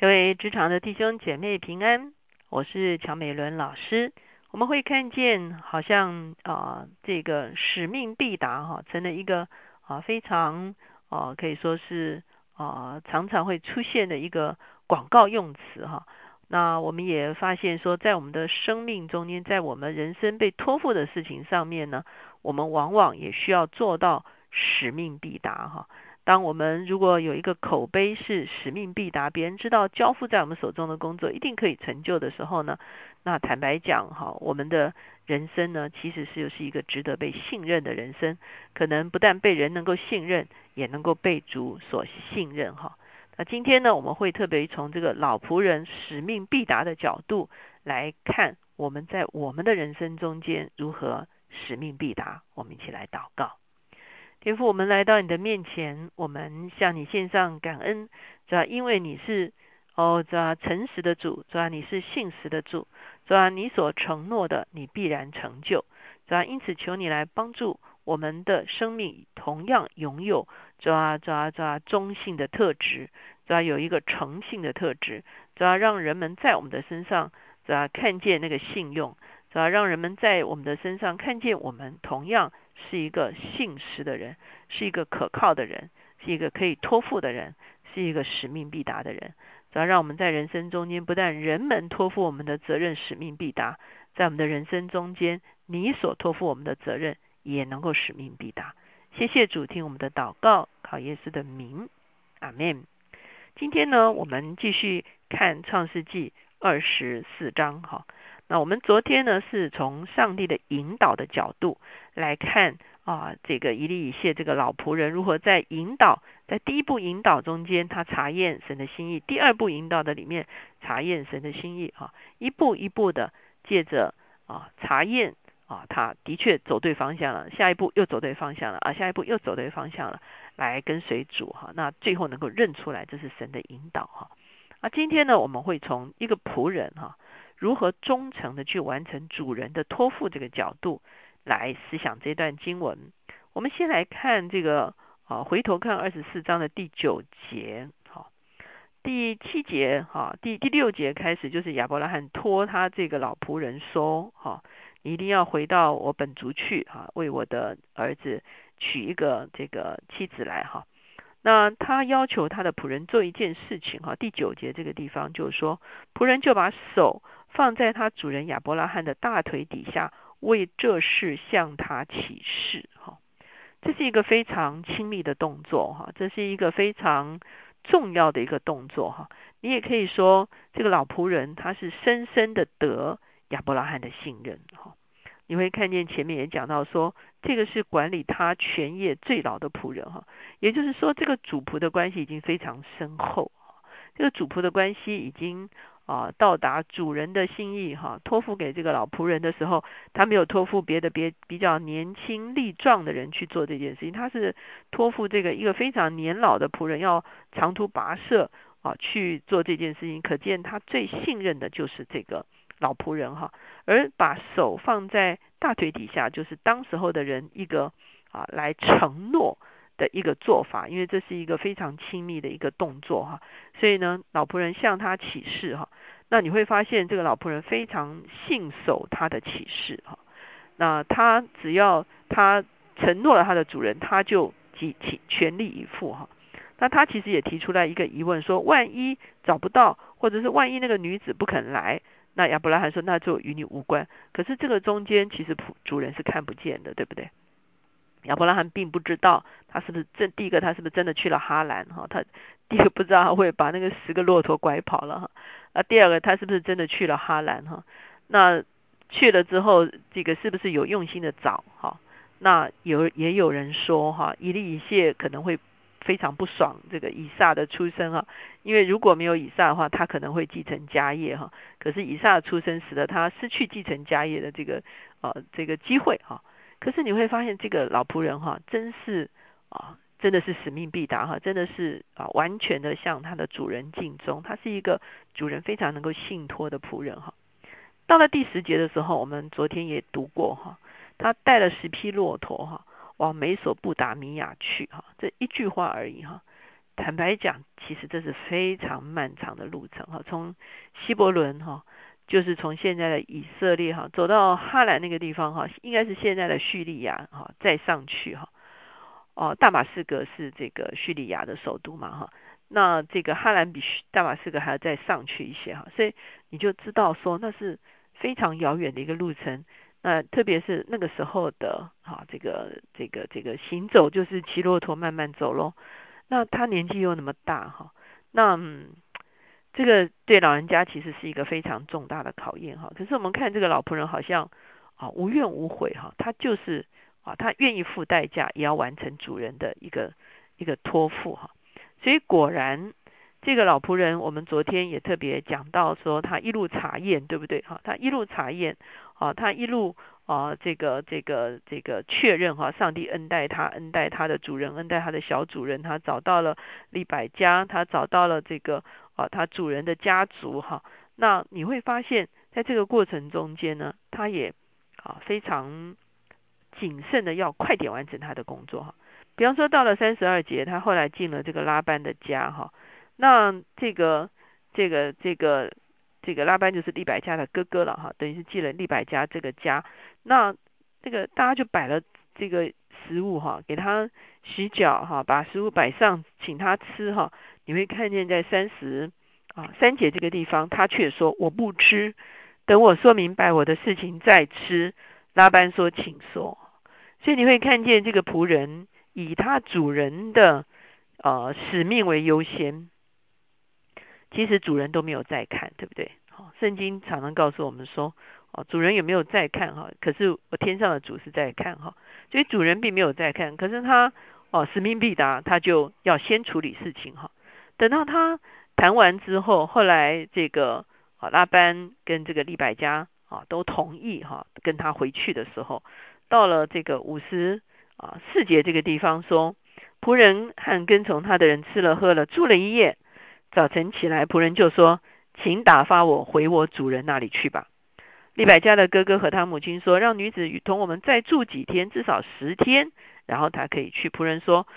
各位职场的弟兄姐妹平安，我是乔美伦老师。我们会看见，好像啊，这个使命必达哈，成了一个啊非常啊可以说是啊常常会出现的一个广告用词哈。那我们也发现说，在我们的生命中间，在我们人生被托付的事情上面呢，我们往往也需要做到使命必达哈。当我们如果有一个口碑是使命必达，别人知道交付在我们手中的工作一定可以成就的时候呢，那坦白讲哈，我们的人生呢，其实是又是一个值得被信任的人生，可能不但被人能够信任，也能够被主所信任哈。那今天呢，我们会特别从这个老仆人使命必达的角度来看，我们在我们的人生中间如何使命必达。我们一起来祷告。天父，我们来到你的面前，我们向你献上感恩，主要因为你是哦，主要诚实的主，主要你是信实的主，主要你所承诺的，你必然成就，主要因此求你来帮助我们的生命，同样拥有主要主要主要中性的特质，主要有一个诚信的特质，主要让人们在我们的身上主要看见那个信用，主要让人们在我们的身上看见我们同样。是一个信实的人，是一个可靠的人，是一个可以托付的人，是一个使命必达的人。只要让我们在人生中间，不但人们托付我们的责任使命必达，在我们的人生中间，你所托付我们的责任也能够使命必达。谢谢主，听我们的祷告，考耶稣的名，阿门。今天呢，我们继续看创世纪二十四章，哈。那我们昨天呢，是从上帝的引导的角度来看啊，这个以利以谢这个老仆人如何在引导，在第一步引导中间，他查验神的心意；第二步引导的里面查验神的心意啊，一步一步的借着啊查验啊，他的确走对方向了，下一步又走对方向了啊，下一步又走对方向了，来跟随主哈，那最后能够认出来这是神的引导哈。啊，今天呢，我们会从一个仆人哈。如何忠诚的去完成主人的托付？这个角度来思想这段经文。我们先来看这个啊，回头看二十四章的第九节，好，第七节哈，第第六节开始就是亚伯拉罕托他这个老仆人说，哈，你一定要回到我本族去，哈，为我的儿子娶一个这个妻子来，哈。那他要求他的仆人做一件事情，哈，第九节这个地方就是说，仆人就把手。放在他主人亚伯拉罕的大腿底下，为这事向他起誓。哈，这是一个非常亲密的动作。哈，这是一个非常重要的一个动作。哈，你也可以说，这个老仆人他是深深的得亚伯拉罕的信任。哈，你会看见前面也讲到说，这个是管理他全业最老的仆人。哈，也就是说，这个主仆的关系已经非常深厚。这个主仆的关系已经。啊，到达主人的心意哈，托付给这个老仆人的时候，他没有托付别的别比较年轻力壮的人去做这件事情，他是托付这个一个非常年老的仆人要长途跋涉啊去做这件事情，可见他最信任的就是这个老仆人哈，而把手放在大腿底下，就是当时候的人一个啊来承诺。的一个做法，因为这是一个非常亲密的一个动作哈，所以呢，老仆人向他起誓哈，那你会发现这个老仆人非常信守他的起誓哈，那他只要他承诺了他的主人，他就极其全力以赴哈，那他其实也提出来一个疑问说，万一找不到，或者是万一那个女子不肯来，那亚伯拉罕说那就与你无关，可是这个中间其实仆主人是看不见的，对不对？亚伯拉罕并不知道他是不是真第一个，他是不是真的去了哈兰哈？他第一个不知道他会把那个十个骆驼拐跑了哈。啊，第二个他是不是真的去了哈兰哈？那去了之后，这个是不是有用心的找哈？那有也有人说哈，以利以谢可能会非常不爽这个以撒的出生哈，因为如果没有以撒的话，他可能会继承家业哈。可是以撒的出生使得他失去继承家业的这个呃这个机会哈。可是你会发现，这个老仆人哈，真是啊，真的是使命必达哈，真的是啊，完全的向他的主人尽忠。他是一个主人非常能够信托的仆人哈。到了第十节的时候，我们昨天也读过哈，他带了十匹骆驼哈，往美索不达米亚去哈，这一句话而已哈。坦白讲，其实这是非常漫长的路程哈。从希伯伦哈，就是从现在的以色列哈，走到哈兰那个地方哈，应该是现在的叙利亚哈，再上去哈。哦，大马士革是这个叙利亚的首都嘛哈。那这个哈兰比大马士革还要再上去一些哈，所以你就知道说那是非常遥远的一个路程。那特别是那个时候的哈，这个这个这个行走就是骑骆驼慢慢走喽。那他年纪又那么大哈，那嗯这个对老人家其实是一个非常重大的考验哈。可是我们看这个老仆人好像啊无怨无悔哈，他就是啊他愿意付代价也要完成主人的一个一个托付哈。所以果然这个老仆人，我们昨天也特别讲到说他一路查验对不对哈？他一路查验啊，他一路。啊，这个这个这个确认哈，上帝恩待他，恩待他的主人，恩待他的小主人，他找到了利百家，他找到了这个啊，他主人的家族哈。那你会发现在这个过程中间呢，他也啊非常谨慎的要快点完成他的工作哈。比方说到了三十二节，他后来进了这个拉班的家哈。那这个这个这个。这个拉班就是利百家的哥哥了哈，等于是进了利百家这个家。那这个大家就摆了这个食物哈，给他洗脚哈，把食物摆上，请他吃哈。你会看见在三十啊三节这个地方，他却说我不吃，等我说明白我的事情再吃。拉班说，请说。所以你会看见这个仆人以他主人的呃使命为优先。其实主人都没有在看，对不对？圣经常常告诉我们说，哦，主人有没有在看哈？可是我天上的主是在看哈，所以主人并没有在看。可是他哦，使命必达，他就要先处理事情哈。等到他谈完之后，后来这个啊拉班跟这个利百加啊都同意哈，跟他回去的时候，到了这个五十啊四节这个地方说，仆人和跟从他的人吃了喝了，住了一夜。早晨起来，仆人就说：“请打发我回我主人那里去吧。”利百加的哥哥和他母亲说：“让女子与同我们再住几天，至少十天，然后他可以去。”仆人说：“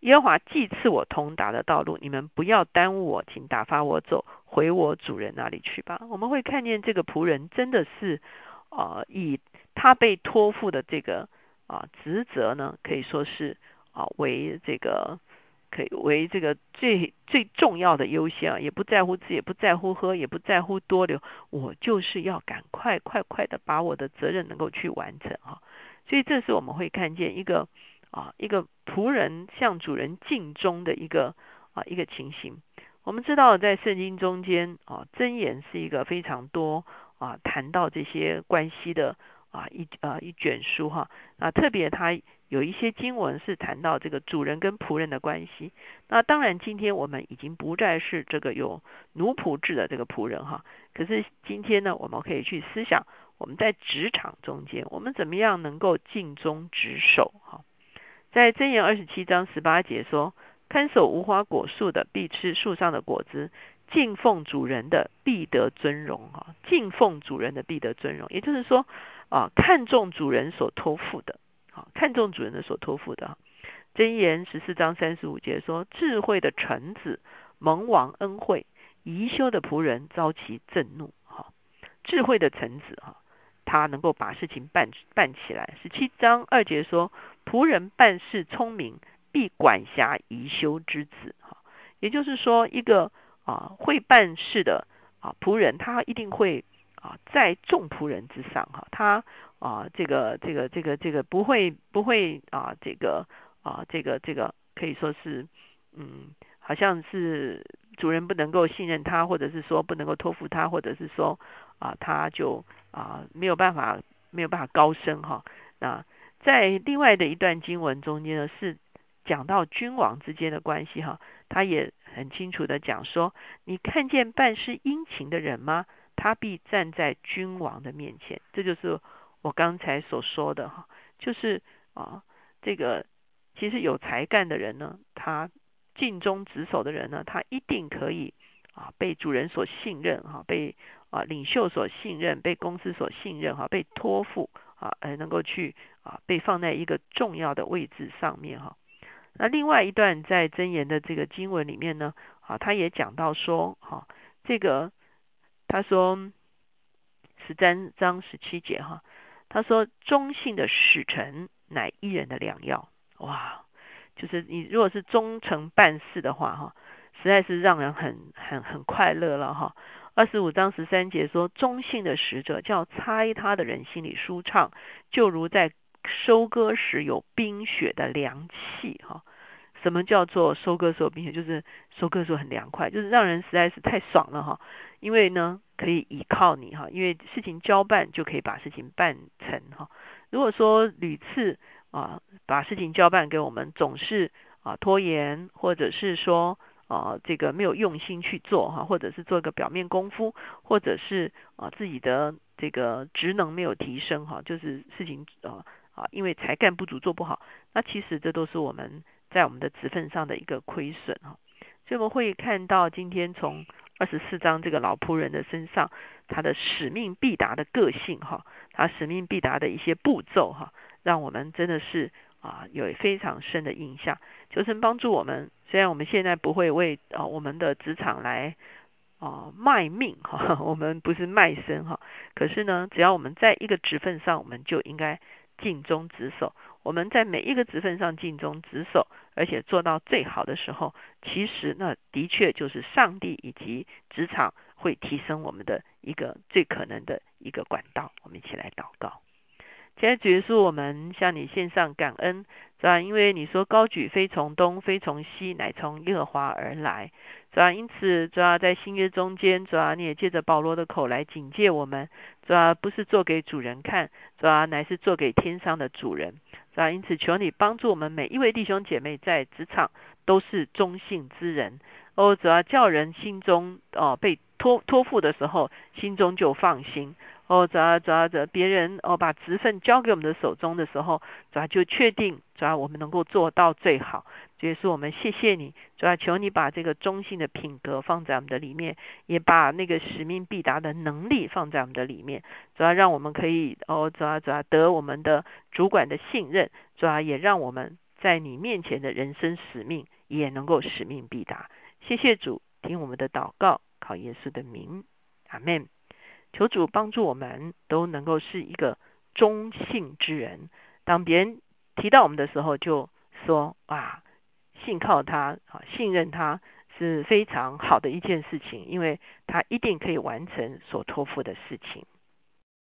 耶和华既赐我通达的道路，你们不要耽误我，请打发我走回我主人那里去吧。”我们会看见这个仆人真的是啊，以他被托付的这个啊职责呢，可以说是啊为这个。为这个最最重要的优先啊，也不在乎吃，也不在乎喝，也不在乎多留，我就是要赶快快快的把我的责任能够去完成哈。所以这是我们会看见一个啊一个仆人向主人尽忠的一个啊一个情形。我们知道在圣经中间啊箴言是一个非常多啊谈到这些关系的啊一啊一卷书哈啊特别他。有一些经文是谈到这个主人跟仆人的关系。那当然，今天我们已经不再是这个有奴仆制的这个仆人哈。可是今天呢，我们可以去思想，我们在职场中间，我们怎么样能够尽忠职守哈？在箴言二十七章十八节说：“看守无花果树的，必吃树上的果子；敬奉主人的，必得尊荣。”哈，敬奉主人的，必得尊荣。也就是说，啊，看重主人所托付的。啊看重主人的所托付的，箴言十四章三十五节说：智慧的臣子蒙王恩惠，宜修的仆人遭其震怒。哈，智慧的臣子哈，他能够把事情办办起来。十七章二节说：仆人办事聪明，必管辖宜修之子。哈，也就是说，一个啊会办事的啊仆人，他一定会啊在众仆人之上。哈，他。啊，这个这个这个这个不会不会啊，这个啊这个这个可以说是嗯，好像是主人不能够信任他，或者是说不能够托付他，或者是说啊他就啊没有办法没有办法高升哈。那在另外的一段经文中间呢，是讲到君王之间的关系哈，他也很清楚的讲说，你看见办事殷勤的人吗？他必站在君王的面前，这就是。我刚才所说的哈，就是啊，这个其实有才干的人呢，他尽忠职守的人呢，他一定可以啊被主人所信任哈，被啊领袖所信任，被公司所信任哈，被托付啊，而能够去啊被放在一个重要的位置上面哈。那另外一段在箴言的这个经文里面呢，啊，他也讲到说，哈，这个他说十三章十七节哈，他说忠信的使臣乃一人的良药，哇，就是你如果是忠诚办事的话，哈，实在是让人很很很快乐了哈。二十五章十三节说，忠信的使者叫猜他的人心里舒畅，就如在收割时有冰雪的凉气哈。什么叫做收割时候冰雪？就是收割时候很凉快，就是让人实在是太爽了哈。因为呢，可以依靠你哈，因为事情交办就可以把事情办成哈。如果说屡次啊把事情交办给我们，总是啊拖延，或者是说。啊，这个没有用心去做哈，或者是做一个表面功夫，或者是啊自己的这个职能没有提升哈，就是事情啊啊，因为才干不足做不好，那其实这都是我们在我们的职分上的一个亏损哈。所以我们会看到今天从二十四章这个老仆人的身上，他的使命必达的个性哈，他使命必达的一些步骤哈，让我们真的是啊有非常深的印象，求神帮助我们。虽然我们现在不会为啊我们的职场来啊卖命哈，我们不是卖身哈，可是呢，只要我们在一个职份上，我们就应该尽忠职守。我们在每一个职份上尽忠职守，而且做到最好的时候，其实那的确就是上帝以及职场会提升我们的一个最可能的一个管道。我们一起来祷告。现在结束，我们向你献上感恩，是吧？因为你说高举非从东，非从西，乃从耶和华而来，是吧？因此，主要在新约中间，主要你也借着保罗的口来警戒我们，主要不是做给主人看，主要乃是做给天上的主人，是吧？因此，求你帮助我们每一位弟兄姐妹在职场都是忠信之人，哦，主要叫人心中哦被托托付的时候，心中就放心。哦，主要主要的别人哦，把职分交给我们的手中的时候，主要就确定，主要我们能够做到最好。主要是我们谢谢你，主要求你把这个中性的品格放在我们的里面，也把那个使命必达的能力放在我们的里面。主要让我们可以哦，主要主要得我们的主管的信任，主要也让我们在你面前的人生使命也能够使命必达。谢谢主，听我们的祷告，靠耶稣的名，阿门。求主帮助我们都能够是一个忠信之人。当别人提到我们的时候，就说：“啊，信靠他，啊，信任他是非常好的一件事情，因为他一定可以完成所托付的事情。”